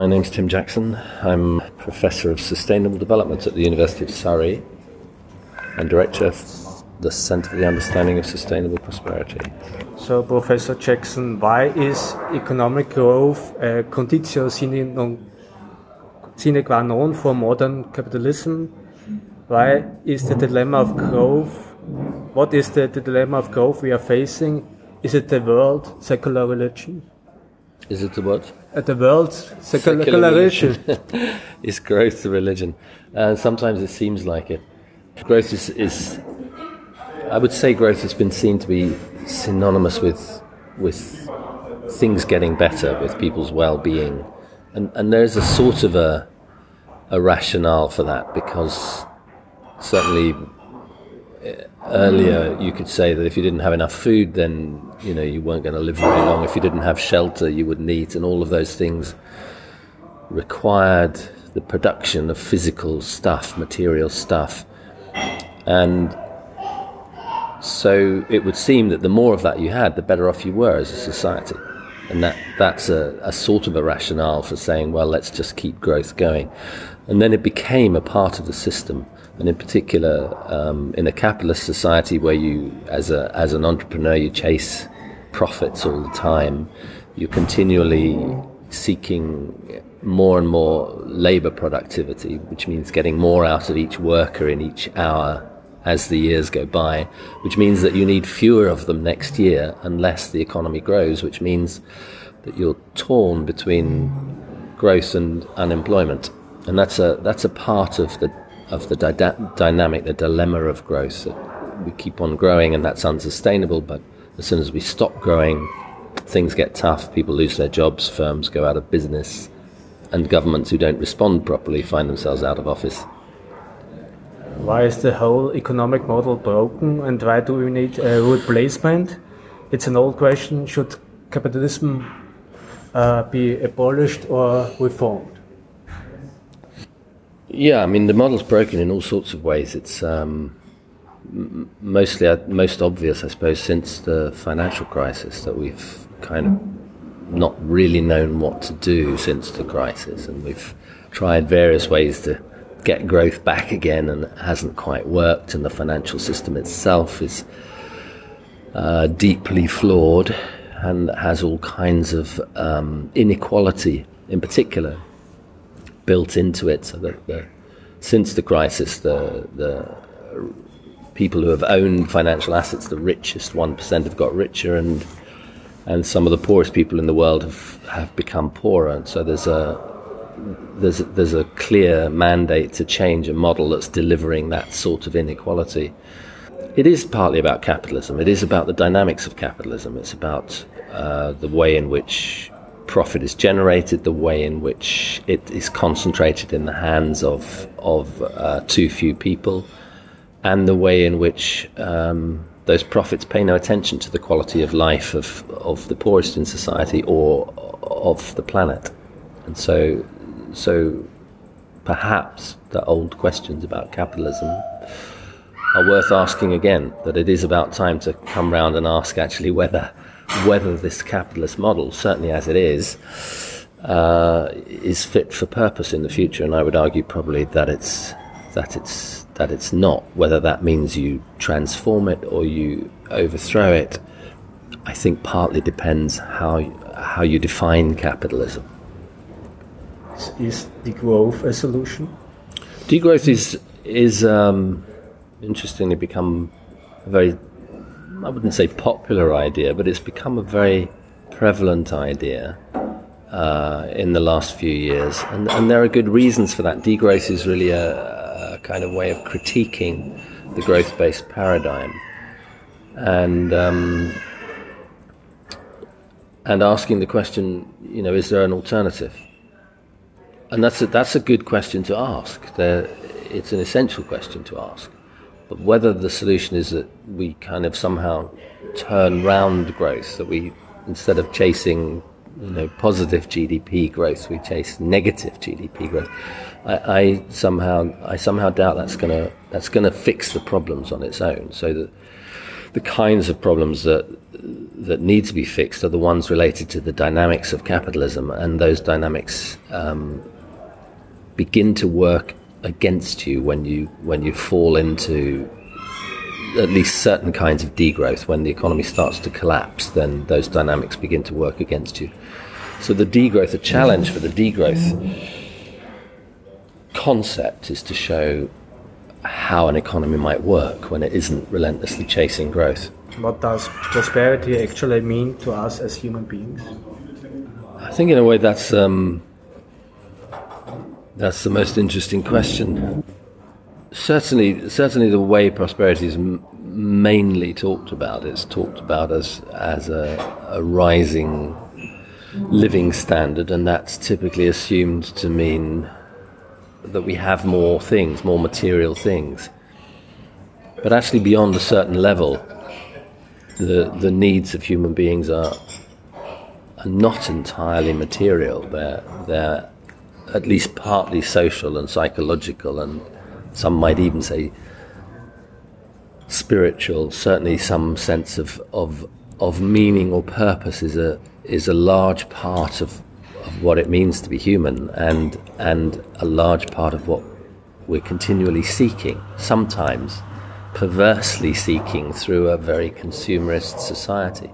My name's Tim Jackson. I'm Professor of Sustainable Development at the University of Surrey and Director of the Centre for the Understanding of Sustainable Prosperity. So, Professor Jackson, why is economic growth uh, a conditio sine, non, sine qua non for modern capitalism? Why is the dilemma of growth? What is the, the dilemma of growth we are facing? Is it the world secular religion? Is it the what? At the world secularization. is growth the religion? Uh, sometimes it seems like it. Growth is, is, I would say, growth has been seen to be synonymous with with things getting better, with people's well-being, and and there's a sort of a a rationale for that because certainly earlier you could say that if you didn't have enough food, then you know you weren't going to live very long. If you didn't have shelter, you wouldn't eat, and all of those things required the production of physical stuff, material stuff, and so it would seem that the more of that you had, the better off you were as a society. And that, that's a, a sort of a rationale for saying, well, let's just keep growth going. And then it became a part of the system and in particular um, in a capitalist society where you, as a as an entrepreneur, you chase profits all the time, you're continually seeking more and more labor productivity, which means getting more out of each worker in each hour as the years go by, which means that you need fewer of them next year unless the economy grows, which means that you're torn between growth and unemployment. And that's a that's a part of the of the dy- dynamic, the dilemma of growth. That we keep on growing, and that's unsustainable. But as soon as we stop growing, things get tough. People lose their jobs, firms go out of business, and governments who don't respond properly find themselves out of office. Why is the whole economic model broken, and why do we need a replacement? It's an old question. Should capitalism uh, be abolished or reformed? Yeah, I mean the model's broken in all sorts of ways. It's um, mostly uh, most obvious, I suppose, since the financial crisis that we've kind of not really known what to do since the crisis, and we've tried various ways to get growth back again, and it hasn't quite worked. And the financial system itself is uh, deeply flawed and has all kinds of um, inequality, in particular, built into it, so that the, since the crisis, the the people who have owned financial assets, the richest one percent, have got richer, and and some of the poorest people in the world have have become poorer. And so there's a there's a, there's a clear mandate to change a model that's delivering that sort of inequality. It is partly about capitalism. It is about the dynamics of capitalism. It's about uh, the way in which profit is generated, the way in which it is concentrated in the hands of of uh, too few people, and the way in which um, those profits pay no attention to the quality of life of of the poorest in society or of the planet, and so so perhaps the old questions about capitalism are worth asking again. That it is about time to come round and ask actually whether whether this capitalist model, certainly as it is, uh, is fit for purpose in the future. And I would argue probably that it's that it's that it's not. Whether that means you transform it or you overthrow it, I think partly depends how how you define capitalism. Is degrowth a solution? Degrowth is is um, interestingly become a very I wouldn't say popular idea, but it's become a very prevalent idea uh, in the last few years, and, and, there are good reasons for that. Degrowth is really a, a kind of way of critiquing the growth-based paradigm, and um, and asking the question, you know, is there an alternative? And that's a, that's a good question to ask. There, it's an essential question to ask. But whether the solution is that we kind of somehow turn round growth, that we, instead of chasing you know, positive GDP growth, we chase negative GDP growth. I, I somehow, I somehow doubt that's gonna that's gonna fix the problems on its own. So that the kinds of problems that that need to be fixed are the ones related to the dynamics of capitalism, and those dynamics um, begin to work against you when you when you fall into at least certain kinds of degrowth. When the economy starts to collapse, then those dynamics begin to work against you. So the degrowth, the challenge for the degrowth concept is to show how an economy might work when it isn't relentlessly chasing growth. What does prosperity actually mean to us as human beings? I think, in a way, that's um, that's the most interesting question. Certainly, certainly, the way prosperity is mainly talked about is talked about as as a, a rising living standard, and that's typically assumed to mean that we have more things, more material things. But actually, beyond a certain level, the the needs of human beings are are not entirely material. They're they're at least partly social and psychological, and some might even say spiritual. Certainly, some sense of of of meaning or purpose is a is a large part of of what it means to be human, and and a large part of what we're continually seeking. Sometimes perversely seeking through a very consumerist society.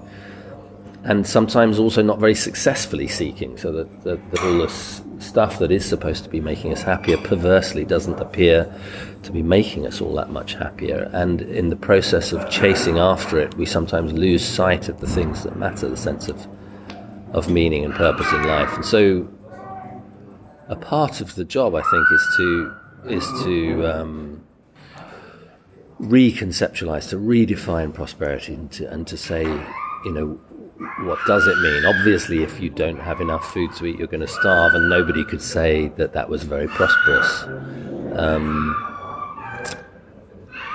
And sometimes also not very successfully seeking, so that, that, that all this stuff that is supposed to be making us happier perversely doesn't appear to be making us all that much happier. And in the process of chasing after it, we sometimes lose sight of the things that matter, the sense of, of meaning and purpose in life. And so, a part of the job, I think, is to is to um, reconceptualize, to redefine prosperity, and to, and to say, you know, what does it mean? Obviously, if you don't have enough food to eat, you're going to starve, and nobody could say that that was very prosperous. Um,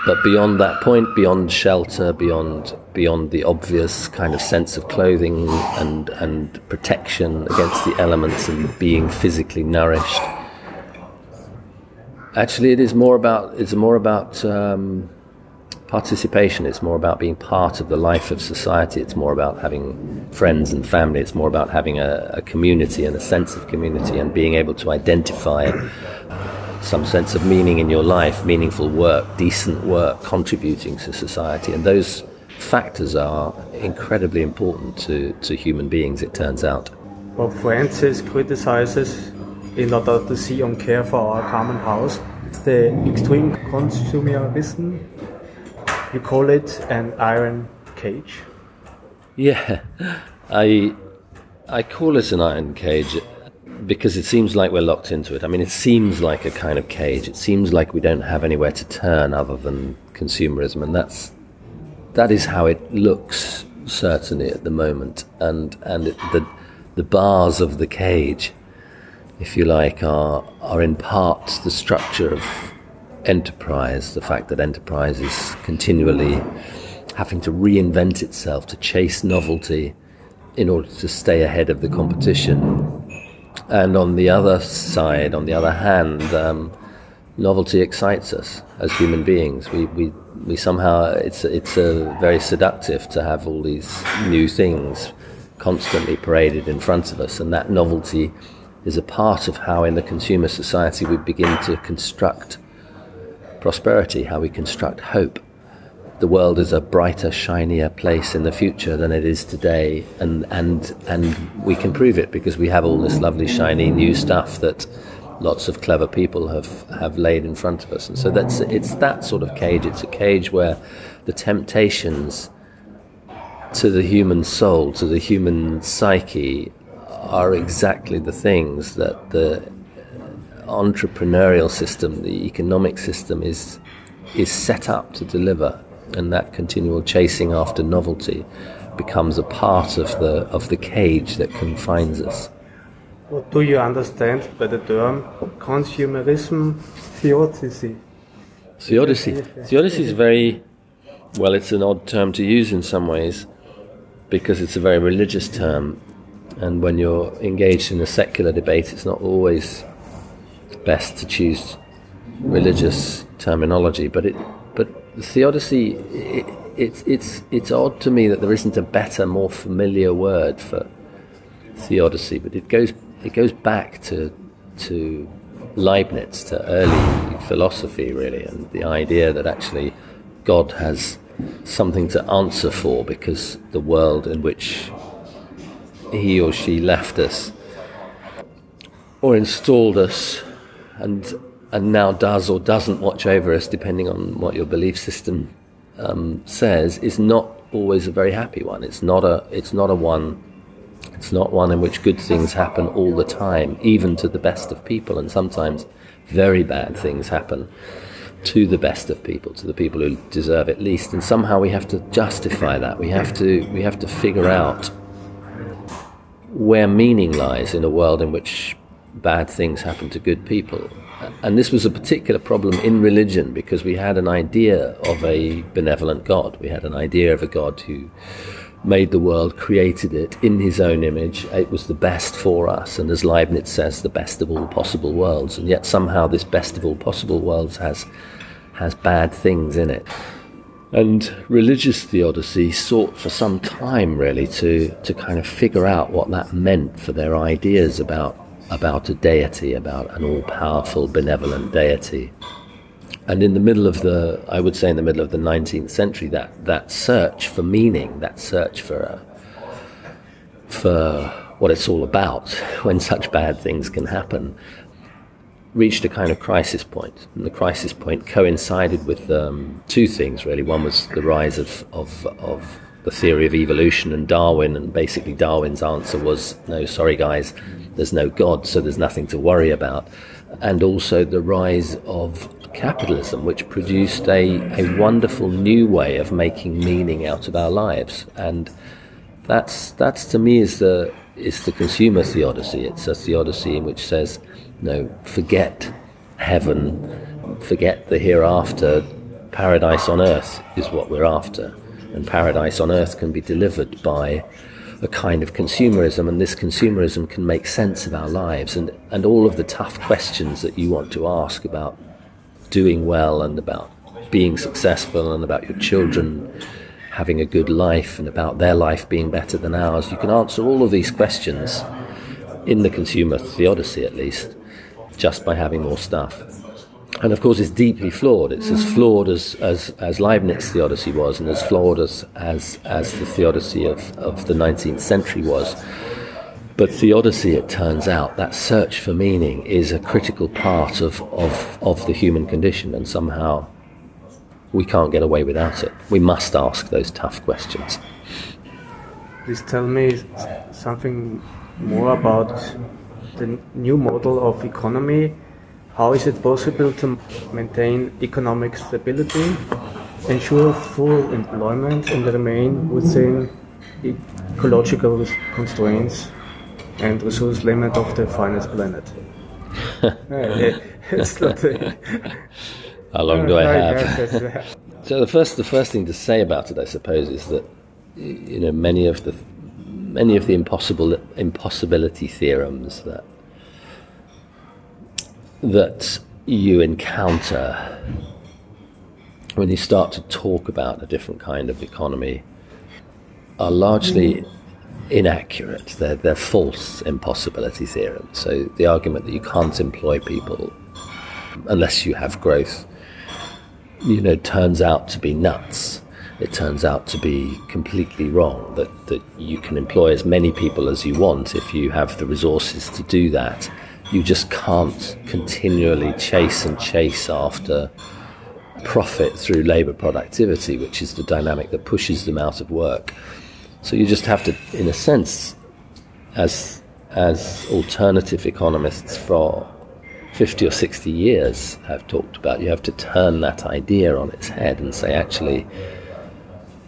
but beyond that point, beyond shelter, beyond beyond the obvious kind of sense of clothing and and protection against the elements and being physically nourished, actually, it is more about it's more about um, participation. It's more about being part of the life of society. It's more about having friends and family. It's more about having a, a community and a sense of community and being able to identify some sense of meaning in your life, meaningful work, decent work, contributing to society. And those factors are incredibly important to, to human beings, it turns out. Pope Francis criticizes, in order to see and care for our common house, the extreme consumerism. You call it an iron cage. Yeah, I I call it an iron cage because it seems like we're locked into it. I mean, it seems like a kind of cage. It seems like we don't have anywhere to turn other than consumerism, and that's that is how it looks certainly at the moment. And and it, the the bars of the cage, if you like, are are in part the structure of enterprise. The fact that enterprise is continually having to reinvent itself to chase novelty in order to stay ahead of the competition and on the other side, on the other hand, um, novelty excites us as human beings. We, we, we somehow, it's, it's uh, very seductive to have all these new things constantly paraded in front of us, and that novelty is a part of how, in the consumer society, we begin to construct prosperity, how we construct hope the world is a brighter, shinier place in the future than it is today, and and and we can prove it because we have all this lovely, shiny new stuff that lots of clever people have have laid in front of us, and so that's it's that sort of cage. It's a cage where the temptations to the human soul, to the human psyche, are exactly the things that the entrepreneurial system, the economic system, is is set up to deliver and that continual chasing after novelty becomes a part of the of the cage that confines us. What do you understand by the term consumerism theodicy? Theodicy. Theodicy is very well. It's an odd term to use in some ways because it's a very religious term, and when you're engaged in a secular debate, it's not always best to choose religious terminology. But it but the theodicy it's it's it's odd to me that there isn't a better, more familiar word for theodicy, but it goes it goes back to to Leibniz, to early philosophy, really, and the idea that actually God has something to answer for because the world in which he or she left us or installed us and and now does or doesn't watch over us depending on what your belief system um, says is not always a very happy one. It's not a it's not a one it's not one in which good things happen all the time even to the best of people. And sometimes very bad things happen to the best of people, to the people who deserve it least, and somehow we have to justify that. We have to we have to figure out where meaning lies in a world in which bad things happen to good people. And this was a particular problem in religion because we had an idea of a benevolent God. We had an idea of a God who made the world, created it in his own image. It was the best for us, and as Leibniz says, the best of all possible worlds. And yet somehow this best of all possible worlds has has bad things in it. And religious theodicy sought for some time really to, to kind of figure out what that meant for their ideas about about a deity, about an all powerful, benevolent deity. And in the middle of the, I would say, in the middle of the 19th century, that, that search for meaning, that search for, uh, for what it's all about when such bad things can happen, reached a kind of crisis point. And the crisis point coincided with um, two things, really. One was the rise of, of, of the theory of evolution and Darwin, and basically Darwin's answer was no, sorry guys, there's no God, so there's nothing to worry about. And also the rise of capitalism, which produced a, a wonderful new way of making meaning out of our lives. And that's that's to me is the is the consumer theodicy. It's a theodicy in which says, no, forget heaven, forget the hereafter. Paradise on earth is what we're after, and paradise on earth can be delivered by a kind of consumerism, and this consumerism can make sense of our lives and, and all of the tough questions that you want to ask about doing well and about being successful and about your children having a good life and about their life being better than ours. You can answer all of these questions in the consumer theodicy, at least, just by having more stuff. And of course, it's deeply flawed. It's as mm. flawed as, as, as Leibniz theodicy was, and as flawed as, as, as the theodicy of, of the 19th century was. But theodicy, it turns out, that search for meaning is a critical part of, of, of the human condition, and somehow we can't get away without it. We must ask those tough questions. Please tell me something more about the new model of economy. How is it possible to maintain economic stability, ensure full employment, and remain within ecological constraints and resource limit of the finest planet. How long do I have? so the first, the first thing to say about it, I suppose, is that you know many of the many of the impossible impossibility theorems that that you encounter when you start to talk about a different kind of economy are largely mm. inaccurate. They're, they're false impossibility theorems. So the argument that you can't employ people unless you have growth, you know, turns out to be nuts. It turns out to be completely wrong. That that you can employ as many people as you want if you have the resources to do that. You just can't continually chase and chase after profit through labour productivity, which is the dynamic that pushes them out of work. So you just have to, in a sense, as as alternative economists for 50 or 60 years have talked about, you have to turn that idea on its head and say, actually,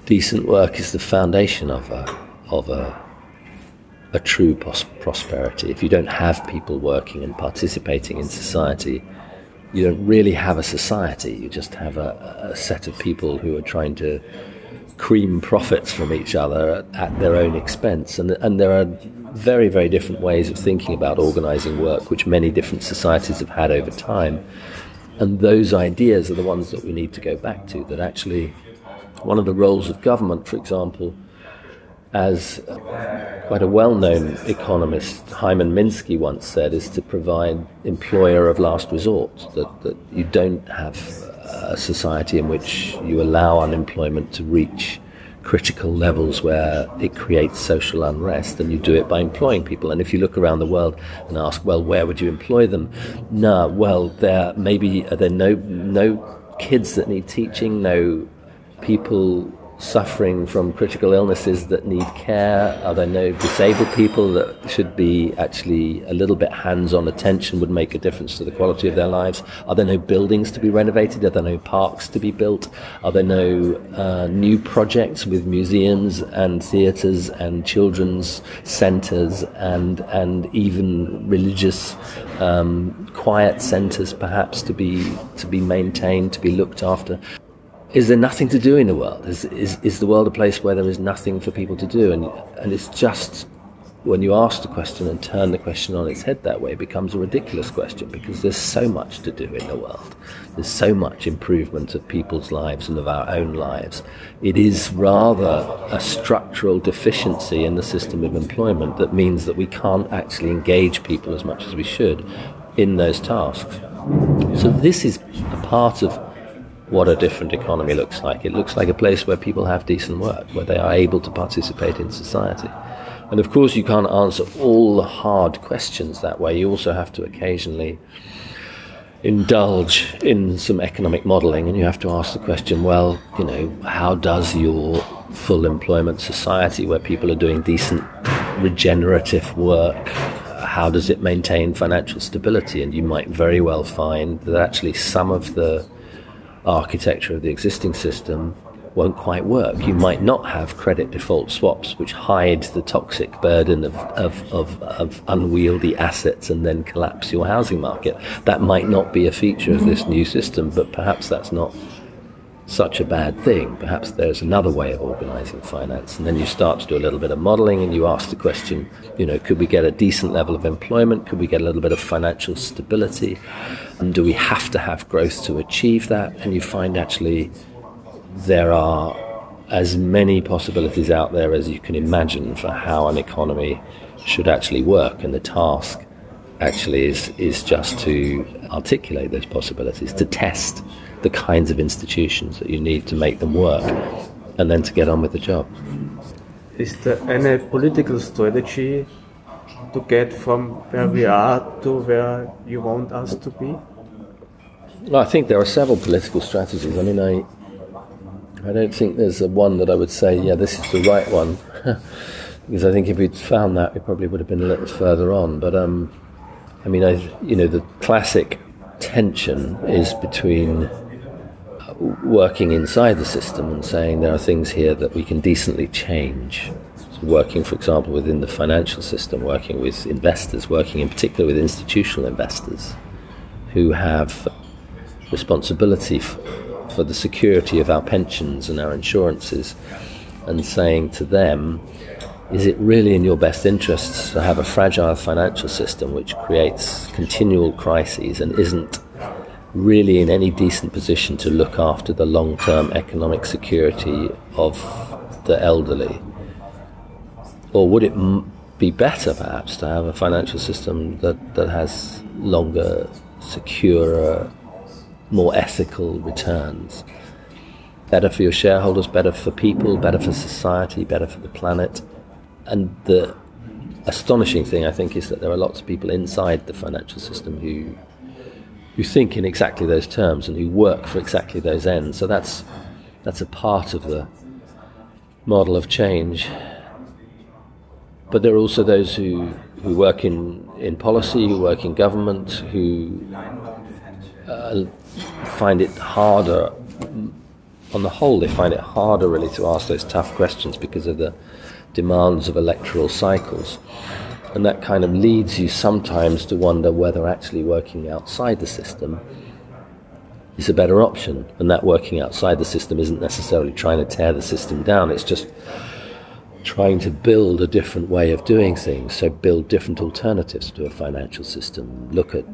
decent work is the foundation of a of a a true prosperity. If you don't have people working and participating in society, you don't really have a society. You just have a, a set of people who are trying to cream profits from each other at their own expense. And, and there are very, very different ways of thinking about organizing work, which many different societies have had over time. And those ideas are the ones that we need to go back to, that actually one of the roles of government, for example, as quite a well known economist, Hyman Minsky, once said, is to provide employer of last resort, that, that you don't have a society in which you allow unemployment to reach critical levels where it creates social unrest, and you do it by employing people. And if you look around the world and ask, well, where would you employ them? No, well, there maybe are there no no kids that need teaching, no people suffering from critical illnesses that need care? Are there no disabled people that should be actually a little bit hands on attention would make a difference to the quality of their lives? Are there no buildings to be renovated? Are there no parks to be built? Are there no uh, new projects with museums and theatres and children's centres and, and even religious um, quiet centres perhaps to be, to be maintained, to be looked after? Is there nothing to do in the world? Is, is, is the world a place where there is nothing for people to do? And, and it's just when you ask the question and turn the question on its head that way, it becomes a ridiculous question because there's so much to do in the world. There's so much improvement of people's lives and of our own lives. It is rather a structural deficiency in the system of employment that means that we can't actually engage people as much as we should in those tasks. So, this is a part of what a different economy looks like. It looks like a place where people have decent work, where they are able to participate in society. And of course, you can't answer all the hard questions that way. You also have to occasionally indulge in some economic modeling, and you have to ask the question well, you know, how does your full employment society, where people are doing decent regenerative work, how does it maintain financial stability? And you might very well find that actually some of the architecture of the existing system won't quite work. You might not have credit default swaps, which hide the toxic burden of, of, of, of, unwieldy assets and then collapse your housing market. That might not be a feature of this new system, but perhaps that's not such a bad thing. Perhaps there's another way of organizing finance. And then you start to do a little bit of modeling and you ask the question, you know, could we get a decent level of employment? Could we get a little bit of financial stability? And do we have to have growth to achieve that? And you find actually there are as many possibilities out there as you can imagine for how an economy should actually work. And the task actually is, is just to articulate those possibilities, to test the kinds of institutions that you need to make them work, and then to get on with the job. Is there any political strategy to get from where we are to where you want us to be? Well, I think there are several political strategies. I mean, I I don't think there's a one that I would say, yeah, this is the right one, because I think if we'd found that, we probably would have been a little further on. But um, I mean, I you know, the classic tension is between working inside the system and saying there are things here that we can decently change. So working, for example, within the financial system, working with investors, working in particular with institutional investors who have responsibility for the security of our pensions and our insurances, and saying to them, is it really in your best interests to have a fragile financial system which creates continual crises and isn't really in any decent position to look after the long term economic security of the elderly? Or would it m- be better perhaps to have a financial system that, that has longer, securer, more ethical returns? Better for your shareholders, better for people, better for society, better for the planet. And the astonishing thing, I think, is that there are lots of people inside the financial system who who think in exactly those terms and who work for exactly those ends. So that's that's a part of the model of change. But there are also those who, who work in, in policy, who work in government, who uh, find it harder. On the whole, they find it harder really to ask those tough questions because of the demands of electoral cycles. And that kind of leads you sometimes to wonder whether actually working outside the system is a better option. And that working outside the system isn't necessarily trying to tear the system down, it's just trying to build a different way of doing things. So, build different alternatives to a financial system, look at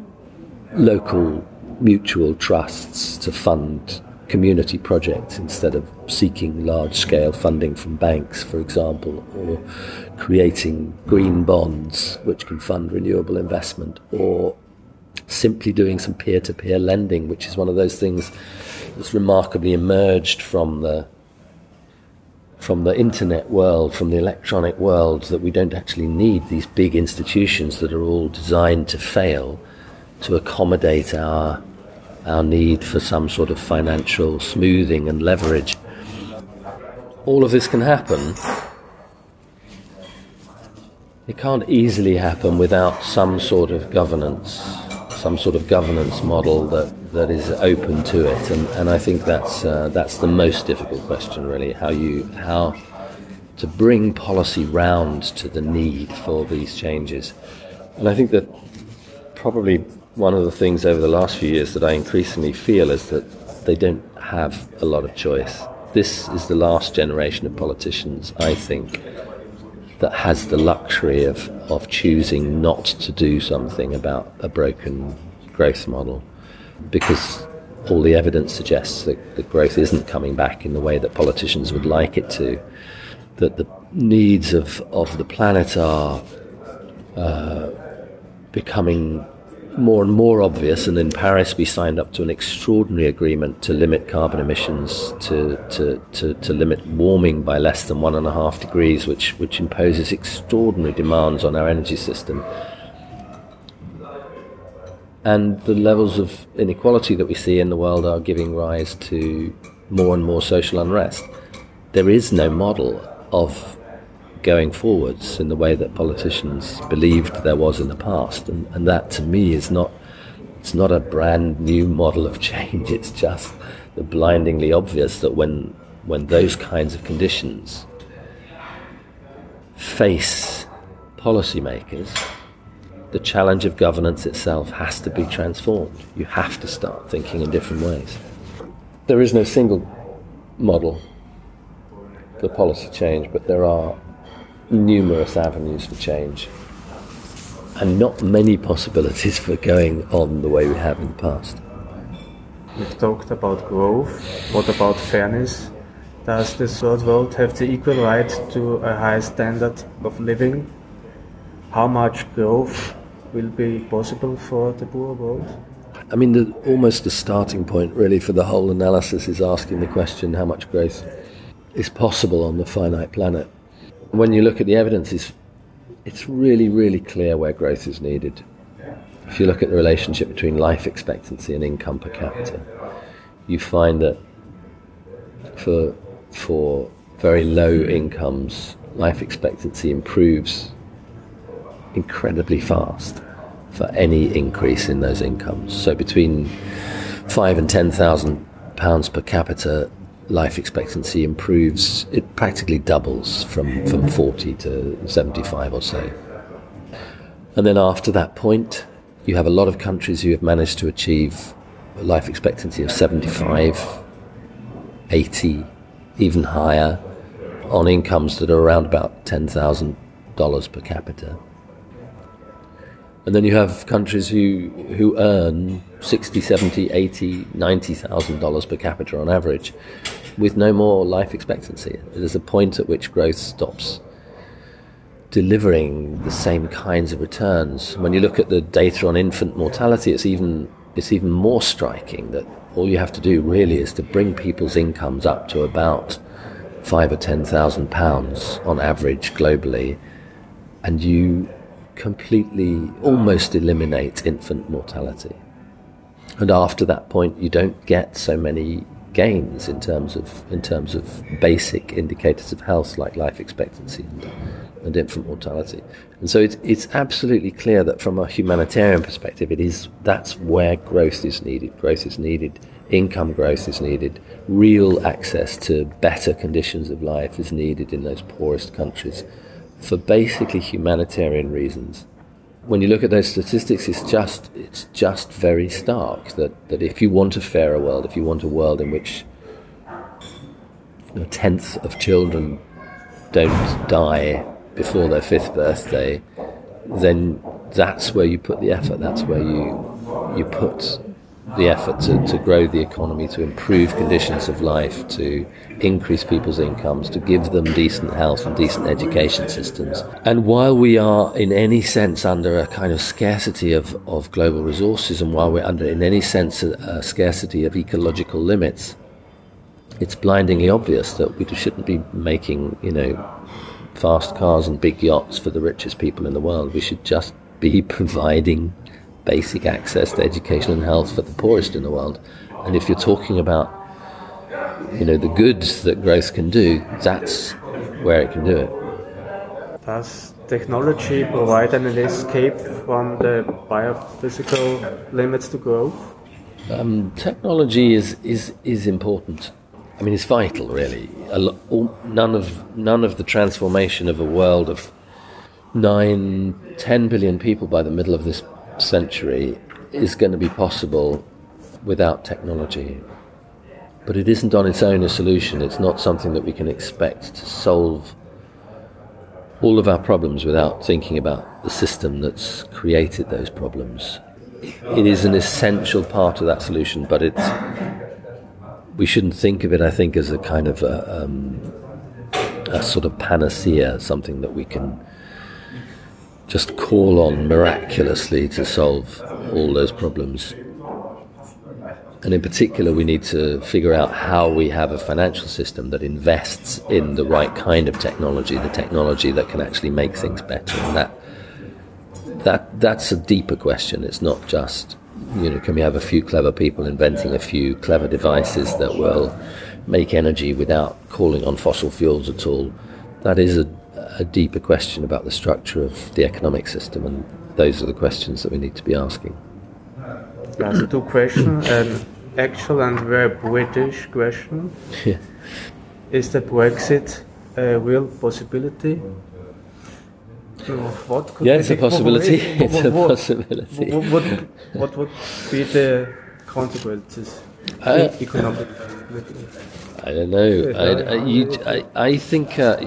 local mutual trusts to fund community projects instead of seeking large scale funding from banks, for example, or creating green bonds which can fund renewable investment, or simply doing some peer to peer lending, which is one of those things that's remarkably emerged from the from the internet world, from the electronic world, that we don't actually need these big institutions that are all designed to fail to accommodate our our need for some sort of financial smoothing and leverage. All of this can happen. It can't easily happen without some sort of governance, some sort of governance model that, that is open to it. And, and I think that's, uh, that's the most difficult question, really, how, you, how to bring policy round to the need for these changes. And I think that probably one of the things over the last few years that I increasingly feel is that they don't have a lot of choice. This is the last generation of politicians, I think, that has the luxury of, of choosing not to do something about a broken growth model because all the evidence suggests that the growth isn't coming back in the way that politicians would like it to, that the needs of, of the planet are uh, becoming more and more obvious. And in Paris, we signed up to an extraordinary agreement to limit carbon emissions, to, to, to, to, limit warming by less than one and a half degrees, which, which imposes extraordinary demands on our energy system. And the levels of inequality that we see in the world are giving rise to more and more social unrest. There is no model of going forwards in the way that politicians believed there was in the past. And, and that to me is not, it's not a brand new model of change. It's just the blindingly obvious that when, when those kinds of conditions face policymakers, the challenge of governance itself has to be transformed. You have to start thinking in different ways. There is no single model for policy change, but there are numerous avenues for change and not many possibilities for going on the way we have in the past. We've talked about growth. What about fairness? Does the third world have the equal right to a high standard of living? How much growth will be possible for the poor world? I mean, the, almost the starting point, really, for the whole analysis is asking the question how much growth is possible on the finite planet when you look at the evidence, it's, it's really, really clear where growth is needed. If you look at the relationship between life expectancy and income per capita, you find that for, for very low incomes, life expectancy improves incredibly fast for any increase in those incomes. So between five and ten thousand pounds per capita, life expectancy improves, it practically doubles from, from 40 to 75 or so. And then after that point, you have a lot of countries who have managed to achieve a life expectancy of 75, 80, even higher on incomes that are around about $10,000 per capita. And then you have countries who, who earn 60, 70, 80, 90,000 dollars per capita on average with no more life expectancy. There's a point at which growth stops delivering the same kinds of returns. When you look at the data on infant mortality, it's even it's even more striking that all you have to do really is to bring people's incomes up to about five or ten thousand pounds on average globally, and you completely almost eliminate infant mortality. And after that point, you don't get so many gains in terms of in terms of basic indicators of health like life expectancy and, and infant mortality. And so it's it's absolutely clear that from a humanitarian perspective, it is that's where growth is needed. Growth is needed. Income growth is needed. Real access to better conditions of life is needed in those poorest countries for basically humanitarian reasons when you look at those statistics, it's just it's just very stark that, that if you want a fairer world, if you want a world in which a tenth of children don't die before their fifth birthday, then that's where you put the effort. That's where you you put the effort to, to grow the economy, to improve conditions of life, to increase people's incomes, to give them decent health and decent education systems. And while we are in any sense under a kind of scarcity of, of global resources, and while we're under in any sense a, a scarcity of ecological limits, it's blindingly obvious that we shouldn't be making, you know, fast cars and big yachts for the richest people in the world. We should just be providing basic access to education and health for the poorest in the world. And if you're talking about, you know, the goods that growth can do, that's where it can do it. Does technology provide an escape from the biophysical limits to growth? Um, technology is, is, is important. I mean, it's vital, really. All, none of none of the transformation of a world of nine, ten billion people by the middle of this century is going to be possible without technology. But it isn't on its own a solution. It's not something that we can expect to solve all of our problems without thinking about the system that's created those problems. It is an essential part of that solution, but it's we shouldn't think of it, I think, as a kind of a, um, a sort of panacea, something that we can just call on miraculously to solve all those problems. And in particular, we need to figure out how we have a financial system that invests in the right kind of technology, the technology that can actually make things better. And that, that, that's a deeper question. It's not just you know, can we have a few clever people inventing a few clever devices that will make energy without calling on fossil fuels at all? That is a, a deeper question about the structure of the economic system, and those are the questions that we need to be asking. That's two questions. An actual and very British question. Yeah. Is the Brexit a real possibility? what could yeah, it's a possibility. it's a possibility. What, what, would be the consequences? Uh, economic. I don't know. I, I, you, I, I think. Uh,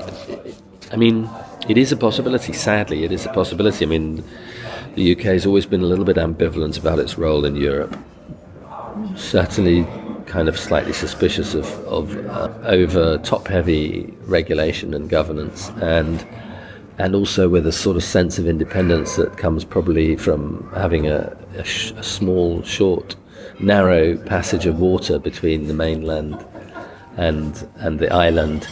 I mean, it is a possibility. Sadly, it is a possibility. I mean, the UK has always been a little bit ambivalent about its role in Europe. Certainly, kind of slightly suspicious of, of uh, over top-heavy regulation and governance, and and also with a sort of sense of independence that comes probably from having a, a, sh- a, small, short, narrow passage of water between the mainland and and the island.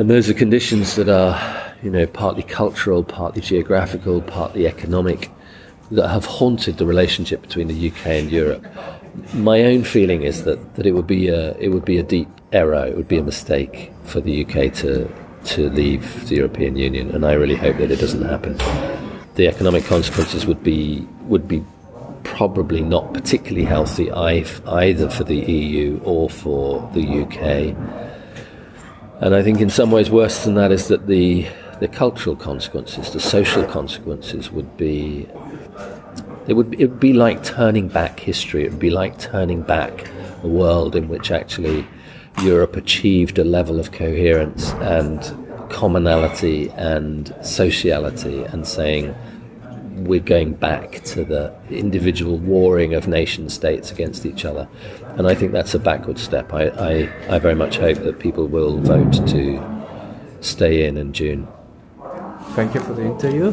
And those are conditions that are, you know, partly cultural, partly geographical, partly economic, that have haunted the relationship between the UK and Europe. My own feeling is that, that it would be a it would be a deep error, it would be a mistake for the UK to to leave the European Union, and I really hope that it doesn't happen. The economic consequences would be would be probably not particularly healthy either for the EU or for the UK. And I think in some ways worse than that is that the the cultural consequences, the social consequences would be it would it would be like turning back history. It would be like turning back a world in which actually Europe achieved a level of coherence and commonality and sociality and saying we're going back to the individual warring of nation states against each other. And I think that's a backward step. I, I, I very much hope that people will vote to stay in in June. Thank you for the interview.